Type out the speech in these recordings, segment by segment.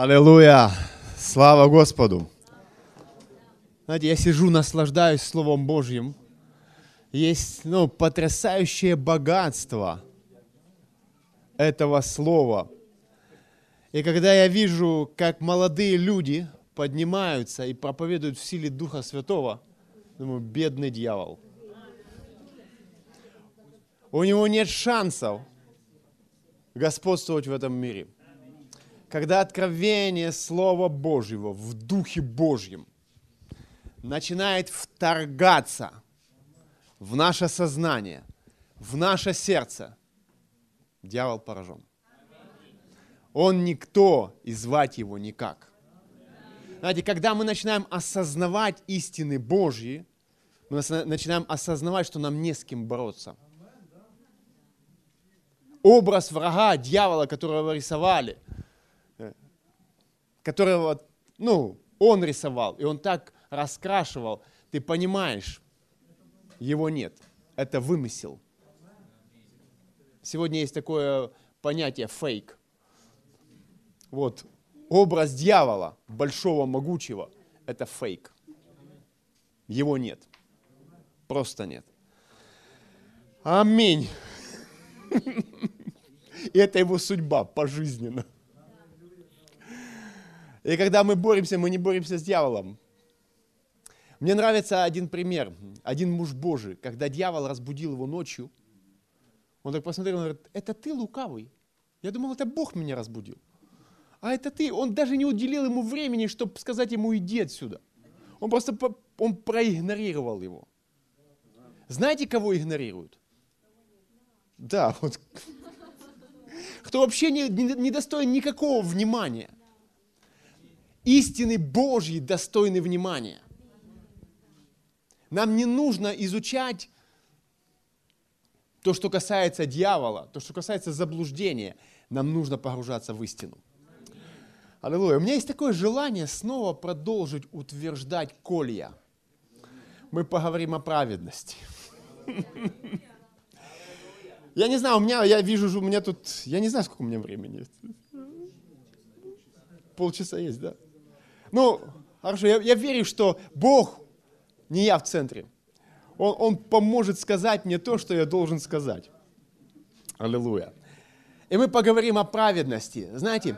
Аллилуйя! Слава Господу! Знаете, я сижу, наслаждаюсь Словом Божьим. Есть ну, потрясающее богатство этого Слова. И когда я вижу, как молодые люди поднимаются и проповедуют в силе Духа Святого, думаю, бедный дьявол. У него нет шансов господствовать в этом мире – когда откровение Слова Божьего в Духе Божьем начинает вторгаться в наше сознание, в наше сердце, дьявол поражен. Он никто, и звать его никак. Знаете, когда мы начинаем осознавать истины Божьи, мы начинаем осознавать, что нам не с кем бороться. Образ врага, дьявола, которого рисовали – которого, ну, он рисовал, и он так раскрашивал, ты понимаешь, его нет. Это вымысел. Сегодня есть такое понятие фейк. Вот, образ дьявола, большого, могучего, это фейк. Его нет. Просто нет. Аминь. И это его судьба пожизненно. И когда мы боремся, мы не боремся с дьяволом. Мне нравится один пример. Один муж Божий, когда дьявол разбудил его ночью, он так посмотрел, он говорит, это ты лукавый. Я думал, это Бог меня разбудил. А это ты. Он даже не уделил ему времени, чтобы сказать ему, иди отсюда. Он просто он проигнорировал его. Знаете, кого игнорируют? Да, вот. Кто вообще не, не, не достоин никакого внимания истины Божьи достойны внимания. Нам не нужно изучать то, что касается дьявола, то, что касается заблуждения. Нам нужно погружаться в истину. Аллилуйя. У меня есть такое желание снова продолжить утверждать колья. Мы поговорим о праведности. Я не знаю, у меня, я вижу, у меня тут, я не знаю, сколько у меня времени. Полчаса есть, да? Ну, хорошо, я, я верю, что Бог, не я в центре, он, он поможет сказать мне то, что я должен сказать. Аллилуйя. И мы поговорим о праведности. Знаете,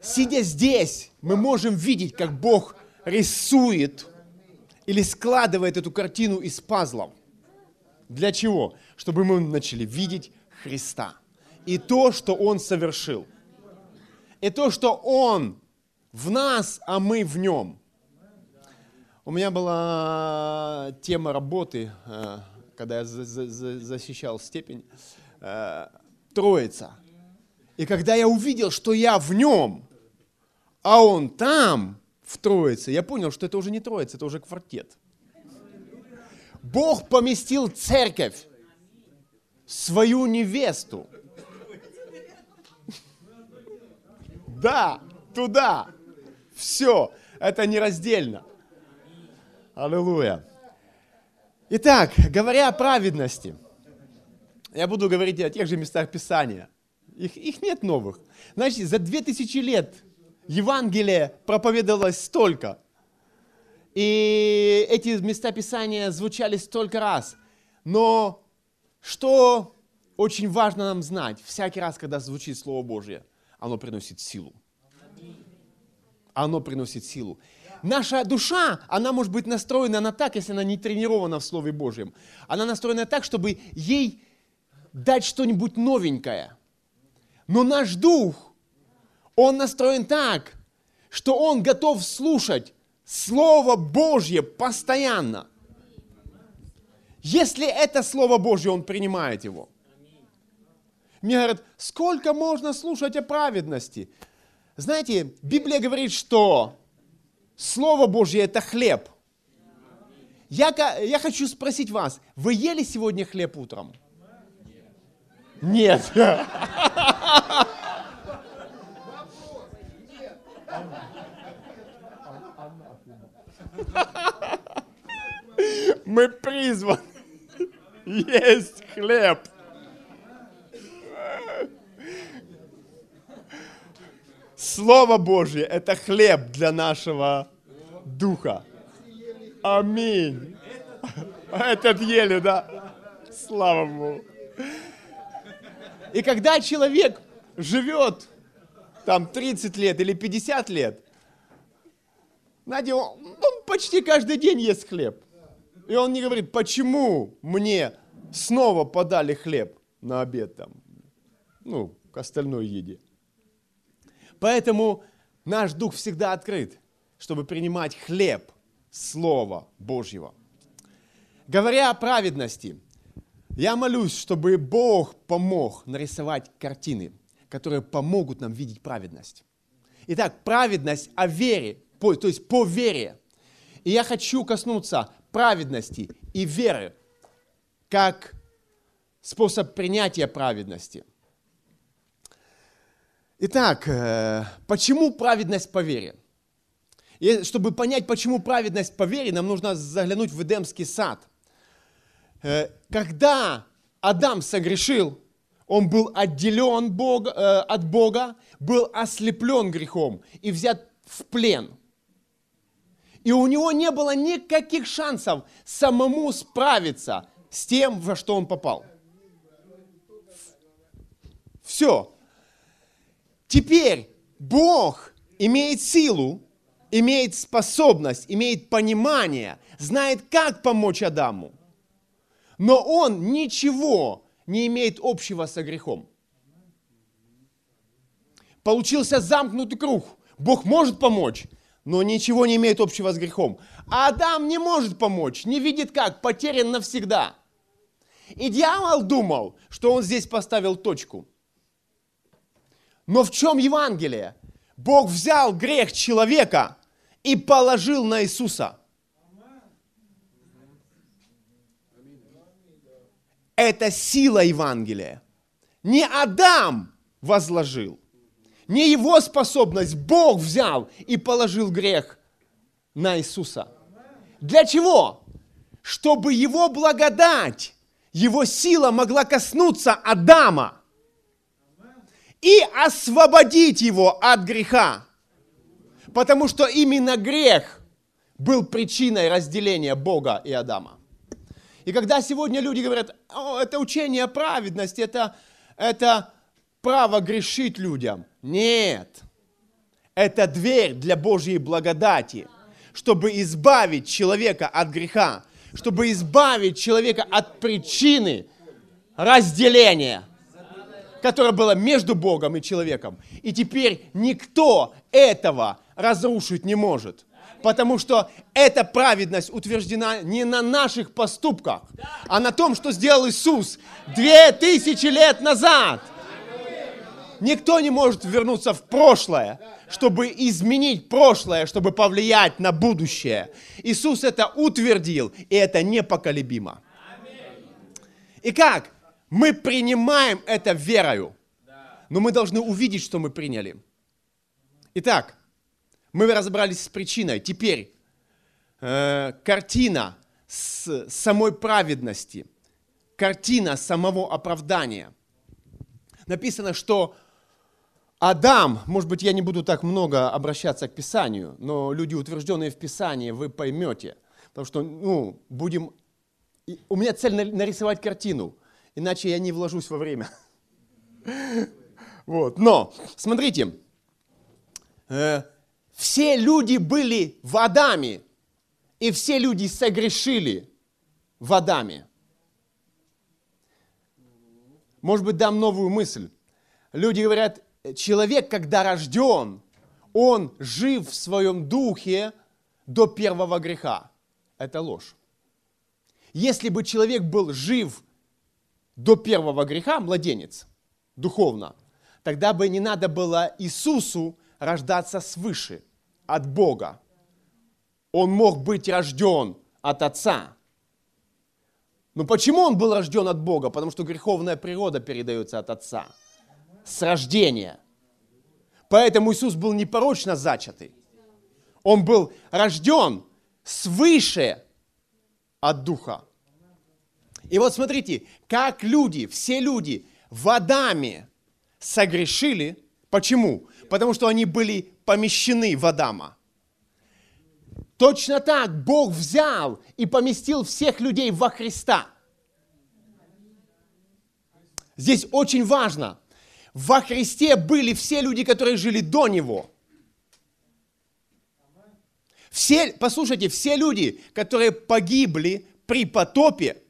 сидя здесь, мы можем видеть, как Бог рисует или складывает эту картину из пазлов. Для чего? Чтобы мы начали видеть Христа. И то, что Он совершил. И то, что Он в нас, а мы в нем. У меня была тема работы, э, когда я защищал степень, э, Троица. И когда я увидел, что я в нем, а он там, в Троице, я понял, что это уже не Троица, это уже квартет. Бог поместил церковь, свою невесту. Да, туда. Все, это нераздельно. Аллилуйя. Итак, говоря о праведности, я буду говорить о тех же местах Писания. Их, их нет новых. Значит, за две тысячи лет Евангелие проповедовалось столько. И эти места Писания звучали столько раз. Но что очень важно нам знать, всякий раз, когда звучит Слово Божье, оно приносит силу оно приносит силу. Наша душа, она может быть настроена она так, если она не тренирована в Слове Божьем. Она настроена так, чтобы ей дать что-нибудь новенькое. Но наш дух, он настроен так, что он готов слушать Слово Божье постоянно. Если это Слово Божье, он принимает его. Мне говорят, сколько можно слушать о праведности? Знаете, Библия говорит, что Слово Божье – это хлеб. Я, я хочу спросить вас, вы ели сегодня хлеб утром? Нет. Мы призваны есть хлеб. Слово Божье – это хлеб для нашего духа. Аминь. Этот ели, да? Слава Богу. И когда человек живет там 30 лет или 50 лет, знаете, он, он почти каждый день ест хлеб. И он не говорит, почему мне снова подали хлеб на обед там, ну, к остальной еде. Поэтому наш дух всегда открыт, чтобы принимать хлеб Слова Божьего. Говоря о праведности, я молюсь, чтобы Бог помог нарисовать картины, которые помогут нам видеть праведность. Итак, праведность о вере, то есть по вере. И я хочу коснуться праведности и веры, как способ принятия праведности. Итак, э, почему праведность по вере? И чтобы понять, почему праведность по вере, нам нужно заглянуть в Эдемский сад. Э, когда Адам согрешил, он был отделен Бог, э, от Бога, был ослеплен грехом и взят в плен. И у него не было никаких шансов самому справиться с тем, во что он попал. Все. Теперь Бог имеет силу, имеет способность, имеет понимание, знает, как помочь Адаму. Но он ничего не имеет общего со грехом. Получился замкнутый круг. Бог может помочь, но ничего не имеет общего с грехом. А Адам не может помочь, не видит как, потерян навсегда. И дьявол думал, что он здесь поставил точку. Но в чем Евангелие? Бог взял грех человека и положил на Иисуса. Это сила Евангелия. Не Адам возложил, не его способность Бог взял и положил грех на Иисуса. Для чего? Чтобы его благодать, его сила могла коснуться Адама и освободить его от греха. Потому что именно грех был причиной разделения Бога и Адама. И когда сегодня люди говорят, О, это учение праведности, это, это право грешить людям. Нет. Это дверь для Божьей благодати, чтобы избавить человека от греха, чтобы избавить человека от причины разделения, которое было между Богом и человеком. И теперь никто этого разрушить не может. Потому что эта праведность утверждена не на наших поступках, а на том, что сделал Иисус две тысячи лет назад. Никто не может вернуться в прошлое, чтобы изменить прошлое, чтобы повлиять на будущее. Иисус это утвердил, и это непоколебимо. И как? Мы принимаем это верою. Но мы должны увидеть, что мы приняли. Итак, мы разобрались с причиной. Теперь э, картина с самой праведности, картина самого оправдания. Написано, что Адам, может быть, я не буду так много обращаться к Писанию, но люди, утвержденные в Писании, вы поймете. Потому что, ну, будем... У меня цель нарисовать картину, иначе я не вложусь во время. Вот, но, смотрите, э, все люди были в Адаме, и все люди согрешили в Адаме. Может быть, дам новую мысль. Люди говорят, человек, когда рожден, он жив в своем духе до первого греха. Это ложь. Если бы человек был жив до первого греха, младенец, духовно, тогда бы не надо было Иисусу рождаться свыше – от Бога. Он мог быть рожден от Отца. Но почему он был рожден от Бога? Потому что греховная природа передается от Отца. С рождения. Поэтому Иисус был непорочно зачатый. Он был рожден свыше от Духа. И вот смотрите, как люди, все люди в Адаме согрешили, Почему? Потому что они были помещены в Адама. Точно так Бог взял и поместил всех людей во Христа. Здесь очень важно. Во Христе были все люди, которые жили до Него. Все, послушайте, все люди, которые погибли при потопе,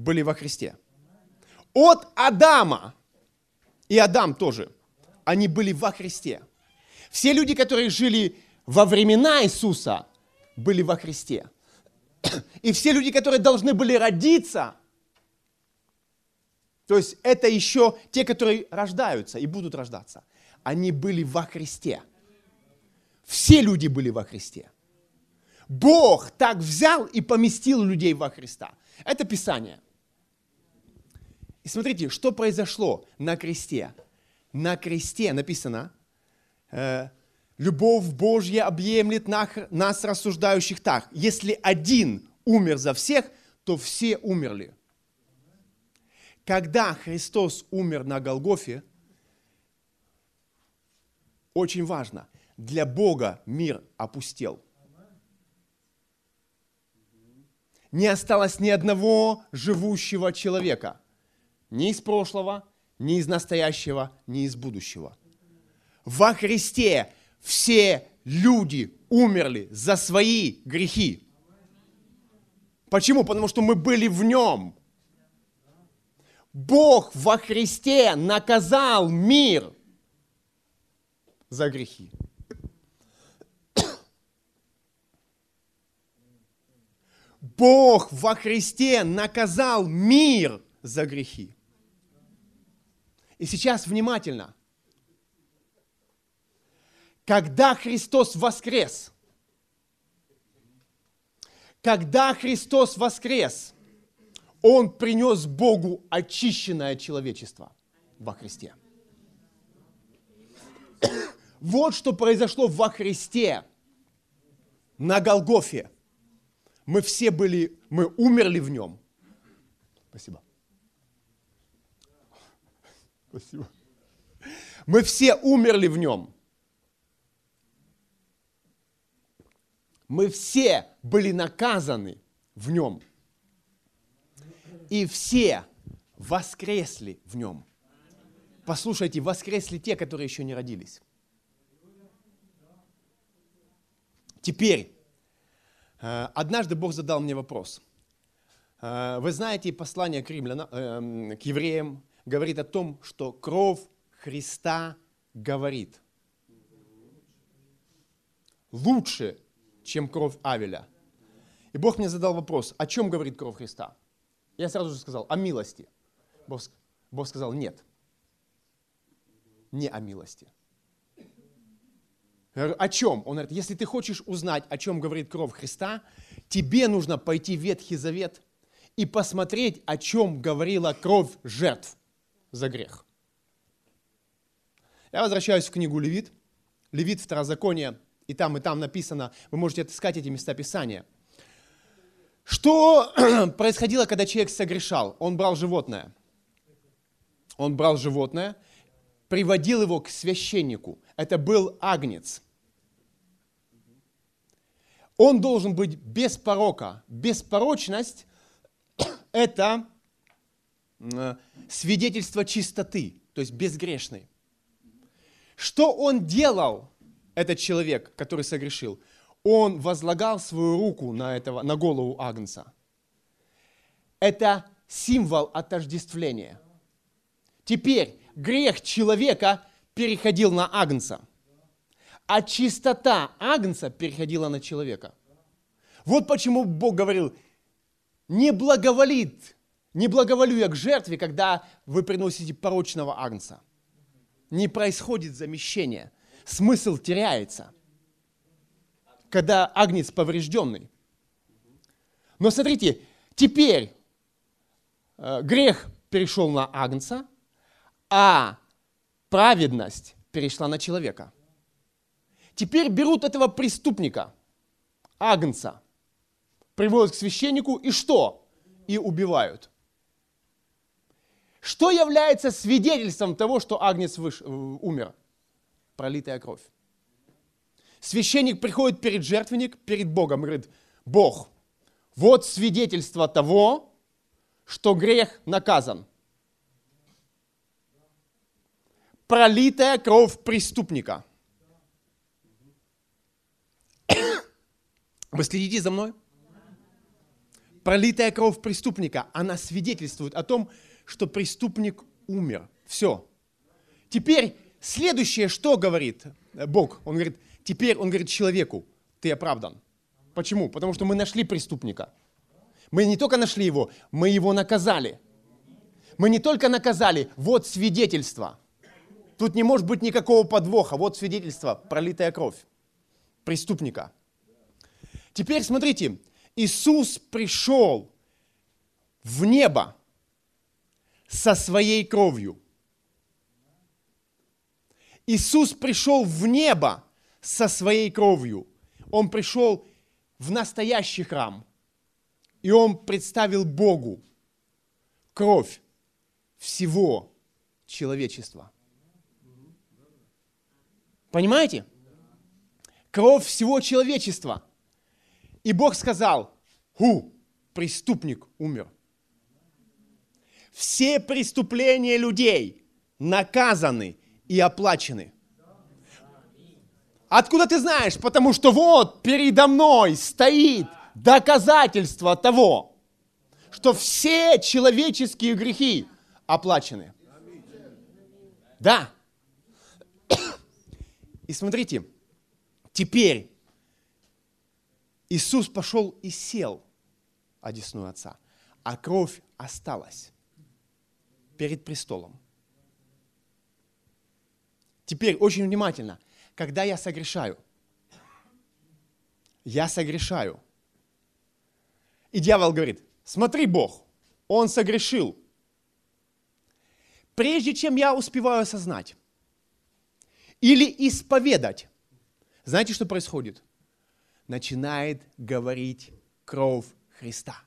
были во Христе. От Адама, и Адам тоже, они были во Христе. Все люди, которые жили во времена Иисуса, были во Христе. И все люди, которые должны были родиться, то есть это еще те, которые рождаются и будут рождаться, они были во Христе. Все люди были во Христе. Бог так взял и поместил людей во Христа. Это Писание. И смотрите, что произошло на кресте. На кресте написано, э, любовь Божья объемлет нас, рассуждающих так. Если один умер за всех, то все умерли. Когда Христос умер на Голгофе, очень важно, для Бога мир опустел. Не осталось ни одного живущего человека. Ни из прошлого, ни из настоящего, ни из будущего. Во Христе все люди умерли за свои грехи. Почему? Потому что мы были в нем. Бог во Христе наказал мир за грехи. Бог во Христе наказал мир за грехи. И сейчас внимательно. Когда Христос воскрес, когда Христос воскрес, Он принес Богу очищенное человечество во Христе. Вот что произошло во Христе на Голгофе. Мы все были, мы умерли в нем. Спасибо. Спасибо. Мы все умерли в нем. Мы все были наказаны в нем. И все воскресли в нем. Послушайте, воскресли те, которые еще не родились. Теперь, э, однажды Бог задал мне вопрос. Э, вы знаете послание к, римлянам, э, к евреям, говорит о том, что кровь Христа говорит. Лучше, чем кровь Авеля. И Бог мне задал вопрос, о чем говорит кровь Христа? Я сразу же сказал, о милости. Бог, Бог сказал, нет, не о милости. Я говорю, о чем? Он говорит, если ты хочешь узнать, о чем говорит кровь Христа, тебе нужно пойти в Ветхий Завет и посмотреть, о чем говорила кровь жертв за грех. Я возвращаюсь в книгу Левит, Левит, Второзаконие, и там, и там написано, вы можете отыскать эти места Писания. Что происходило, когда человек согрешал? Он брал животное. Он брал животное, приводил его к священнику. Это был агнец. Он должен быть без порока. Беспорочность – это свидетельство чистоты, то есть безгрешный. Что он делал, этот человек, который согрешил? Он возлагал свою руку на, этого, на голову Агнца. Это символ отождествления. Теперь грех человека переходил на Агнца, а чистота Агнца переходила на человека. Вот почему Бог говорил, не благоволит не благоволю я к жертве, когда вы приносите порочного агнца. Не происходит замещение. Смысл теряется, когда агнец поврежденный. Но смотрите, теперь э, грех перешел на агнца, а праведность перешла на человека. Теперь берут этого преступника, агнца, приводят к священнику и что? И убивают. Что является свидетельством того, что Агнец выш, э, умер? Пролитая кровь. Священник приходит перед жертвенник, перед Богом и говорит, Бог, вот свидетельство того, что грех наказан. Пролитая кровь преступника. Вы следите за мной? Пролитая кровь преступника, она свидетельствует о том, что преступник умер. Все. Теперь следующее, что говорит Бог? Он говорит, теперь он говорит человеку, ты оправдан. Почему? Потому что мы нашли преступника. Мы не только нашли его, мы его наказали. Мы не только наказали, вот свидетельство. Тут не может быть никакого подвоха. Вот свидетельство, пролитая кровь преступника. Теперь смотрите, Иисус пришел в небо со своей кровью. Иисус пришел в небо со своей кровью. Он пришел в настоящий храм. И он представил Богу кровь всего человечества. Понимаете? Кровь всего человечества. И Бог сказал, ху, преступник умер. Все преступления людей наказаны и оплачены. Откуда ты знаешь? Потому что вот передо мной стоит доказательство того, что все человеческие грехи оплачены. Да. И смотрите, теперь Иисус пошел и сел одесную Отца, а кровь осталась перед престолом. Теперь очень внимательно. Когда я согрешаю, я согрешаю. И дьявол говорит, смотри, Бог, он согрешил. Прежде чем я успеваю осознать или исповедать, знаете, что происходит? Начинает говорить кровь Христа.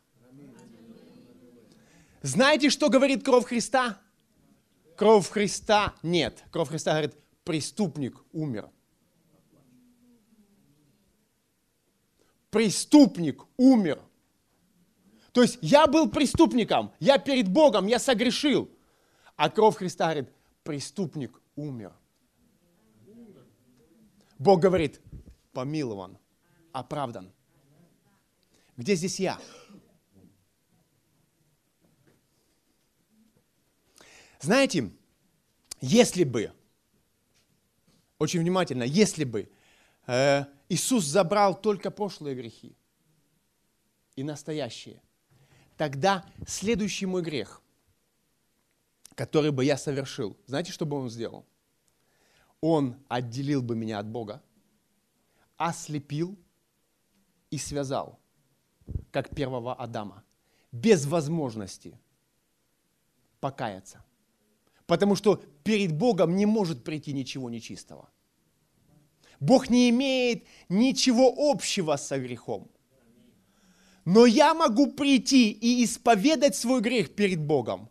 Знаете, что говорит кровь Христа? Кровь Христа нет. Кровь Христа говорит, преступник умер. Преступник умер. То есть я был преступником, я перед Богом, я согрешил. А кровь Христа говорит, преступник умер. Бог говорит, помилован, оправдан. Где здесь я? Знаете, если бы очень внимательно, если бы э, Иисус забрал только прошлые грехи и настоящие, тогда следующий мой грех, который бы я совершил, знаете, что бы он сделал? Он отделил бы меня от Бога, ослепил и связал, как первого Адама, без возможности покаяться. Потому что перед Богом не может прийти ничего нечистого. Бог не имеет ничего общего со грехом. Но я могу прийти и исповедать свой грех перед Богом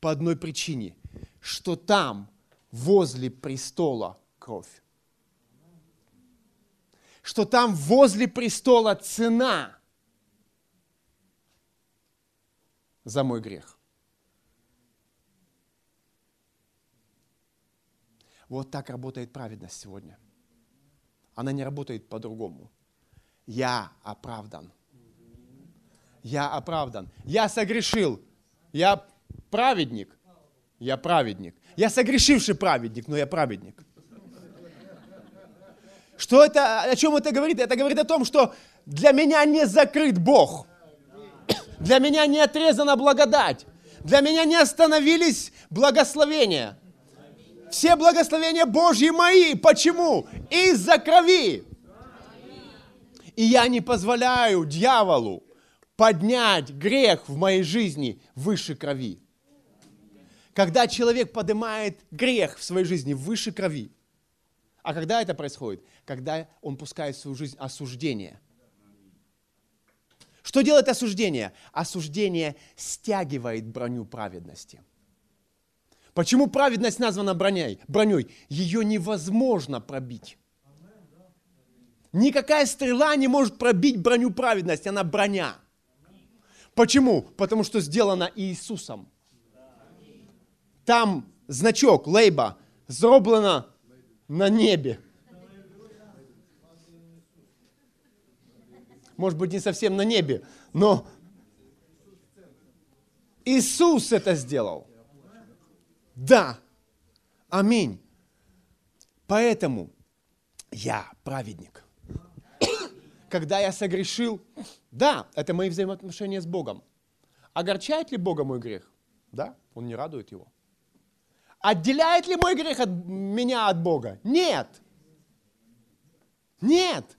по одной причине, что там, возле престола, кровь. Что там возле престола цена за мой грех. Вот так работает праведность сегодня – она не работает по-другому. Я оправдан. Я оправдан. Я согрешил. Я праведник. Я праведник. Я согрешивший праведник, но я праведник. Что это, о чем это говорит? Это говорит о том, что для меня не закрыт Бог. Для меня не отрезана благодать. Для меня не остановились благословения. Все благословения Божьи мои. Почему? Из-за крови. И я не позволяю дьяволу поднять грех в моей жизни выше крови. Когда человек поднимает грех в своей жизни выше крови, а когда это происходит? Когда он пускает в свою жизнь осуждение. Что делает осуждение? Осуждение стягивает броню праведности. Почему праведность названа броней? броней? Ее невозможно пробить. Никакая стрела не может пробить броню праведности, она броня. Почему? Потому что сделана Иисусом. Там значок, лейба, зроблено на небе. Может быть, не совсем на небе, но Иисус это сделал. Да. Аминь. Поэтому я праведник. Когда я согрешил, да, это мои взаимоотношения с Богом. Огорчает ли Бога мой грех? Да, он не радует его. Отделяет ли мой грех от меня от Бога? Нет. Нет.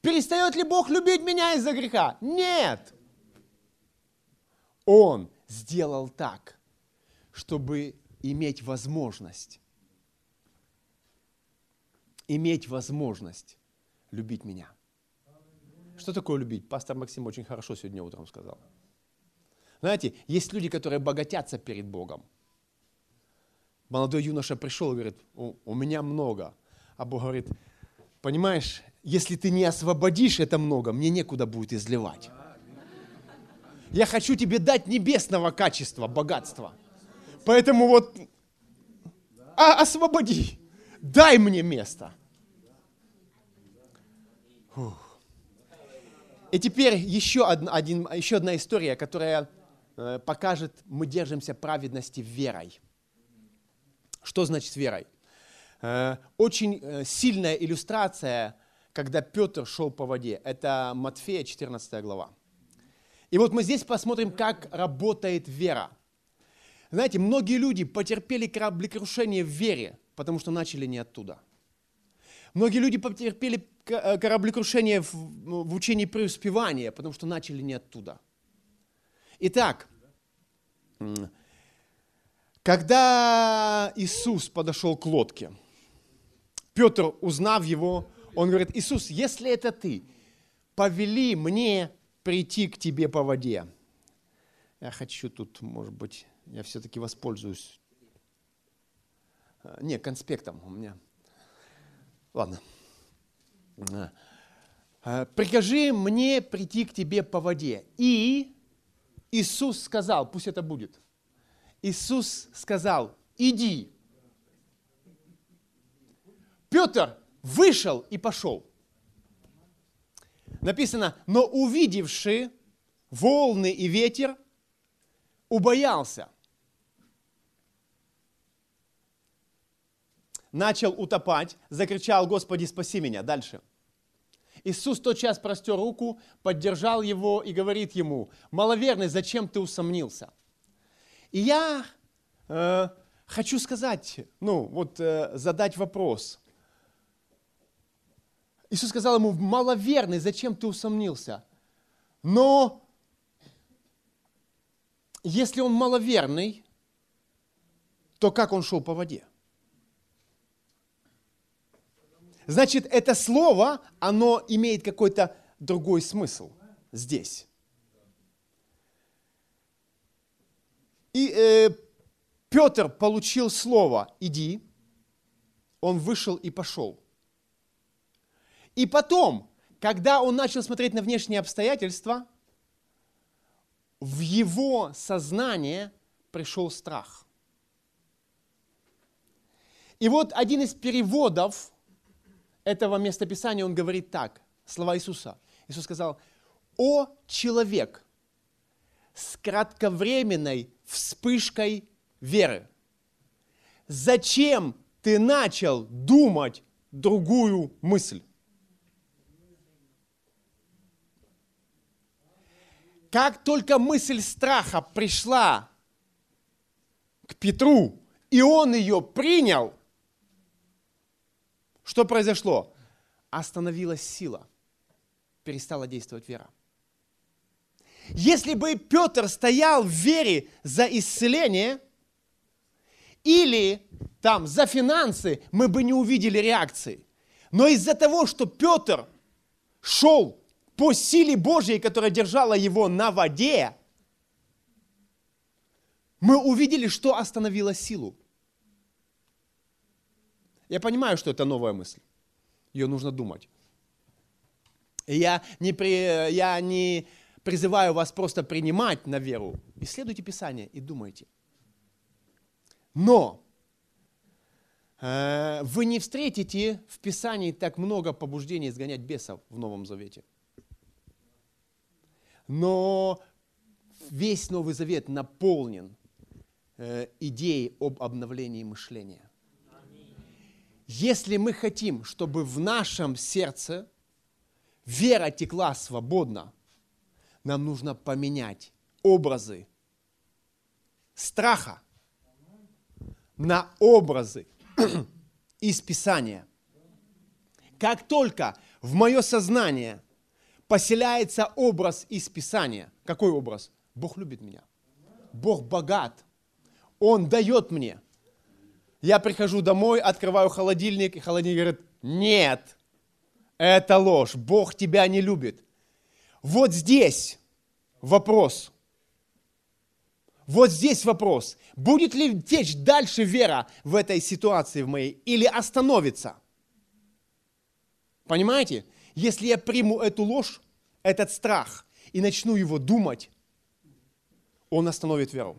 Перестает ли Бог любить меня из-за греха? Нет. Он сделал так, чтобы иметь возможность, иметь возможность любить меня. Что такое любить? Пастор Максим очень хорошо сегодня утром сказал. Знаете, есть люди, которые богатятся перед Богом. Молодой юноша пришел и говорит, у, у меня много. А Бог говорит, понимаешь, если ты не освободишь это много, мне некуда будет изливать. Я хочу тебе дать небесного качества, богатства. Поэтому вот а, освободи, дай мне место. Фух. И теперь еще, одна, один, еще одна история, которая э, покажет, мы держимся праведности верой. Что значит верой? Э, очень э, сильная иллюстрация, когда Петр шел по воде. Это Матфея 14 глава. И вот мы здесь посмотрим, как работает вера. Знаете, многие люди потерпели кораблекрушение в вере, потому что начали не оттуда. Многие люди потерпели Э, кораблекрушение в, в учении преуспевания, потому что начали не оттуда. Итак, когда Иисус подошел к лодке, Петр, узнав его, он говорит, Иисус, если это ты, повели мне прийти к тебе по воде. Я хочу тут, может быть, я все-таки воспользуюсь. Э, не, конспектом у меня. Ладно. Э, прикажи мне прийти к тебе по воде. И Иисус сказал, пусть это будет. Иисус сказал, иди. Петр вышел и пошел. Написано, но увидевший волны и ветер, убоялся. Начал утопать, закричал, Господи, спаси меня. Дальше. Иисус тот час простер руку, поддержал его и говорит ему, маловерный, зачем ты усомнился? И я э, хочу сказать, ну вот э, задать вопрос. Иисус сказал ему, маловерный, зачем ты усомнился? Но если он маловерный, то как он шел по воде? Значит, это слово, оно имеет какой-то другой смысл здесь. И э, Петр получил слово «иди», он вышел и пошел. И потом, когда он начал смотреть на внешние обстоятельства, в его сознание пришел страх. И вот один из переводов этого местописания он говорит так, слова Иисуса. Иисус сказал, «О человек с кратковременной вспышкой веры, зачем ты начал думать другую мысль?» Как только мысль страха пришла к Петру, и он ее принял – что произошло? Остановилась сила, перестала действовать вера. Если бы Петр стоял в вере за исцеление или там за финансы, мы бы не увидели реакции. Но из-за того, что Петр шел по силе Божьей, которая держала его на воде, мы увидели, что остановило силу. Я понимаю, что это новая мысль. Ее нужно думать. я не, при, я не призываю вас просто принимать на веру. Исследуйте Писание и думайте. Но э, вы не встретите в Писании так много побуждений изгонять бесов в Новом Завете. Но весь Новый Завет наполнен э, идеей об обновлении мышления. Если мы хотим, чтобы в нашем сердце вера текла свободно, нам нужно поменять образы страха на образы из Писания. Как только в мое сознание поселяется образ из Писания, какой образ? Бог любит меня. Бог богат. Он дает мне. Я прихожу домой, открываю холодильник, и холодильник говорит, нет, это ложь, Бог тебя не любит. Вот здесь вопрос. Вот здесь вопрос. Будет ли течь дальше вера в этой ситуации в моей или остановится? Понимаете? Если я приму эту ложь, этот страх, и начну его думать, он остановит веру.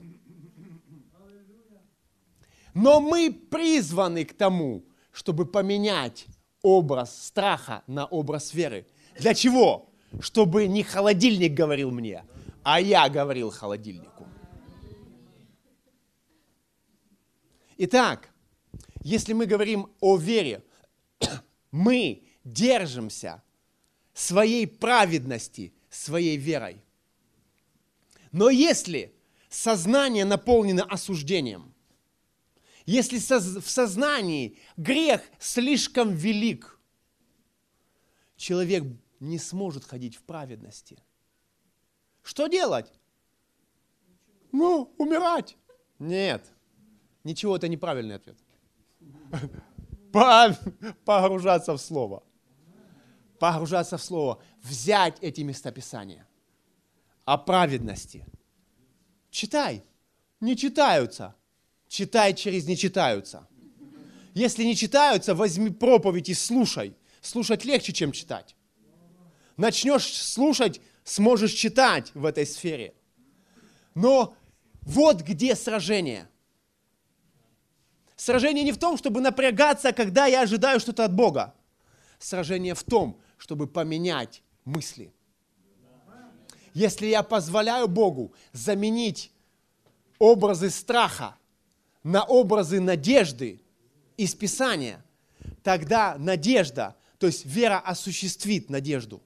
Но мы призваны к тому, чтобы поменять образ страха на образ веры. Для чего? Чтобы не холодильник говорил мне, а я говорил холодильнику. Итак, если мы говорим о вере, мы держимся своей праведности, своей верой. Но если сознание наполнено осуждением, если в сознании грех слишком велик, человек не сможет ходить в праведности. Что делать? Ну, умирать. Нет. Ничего, это неправильный ответ. Погружаться в Слово. Погружаться в Слово. Взять эти места Писания. О праведности. Читай. Не читаются. Читай через не читаются. Если не читаются, возьми проповедь и слушай. Слушать легче, чем читать. Начнешь слушать, сможешь читать в этой сфере. Но вот где сражение. Сражение не в том, чтобы напрягаться, когда я ожидаю что-то от Бога. Сражение в том, чтобы поменять мысли. Если я позволяю Богу заменить образы страха на образы надежды из Писания, тогда надежда, то есть вера осуществит надежду.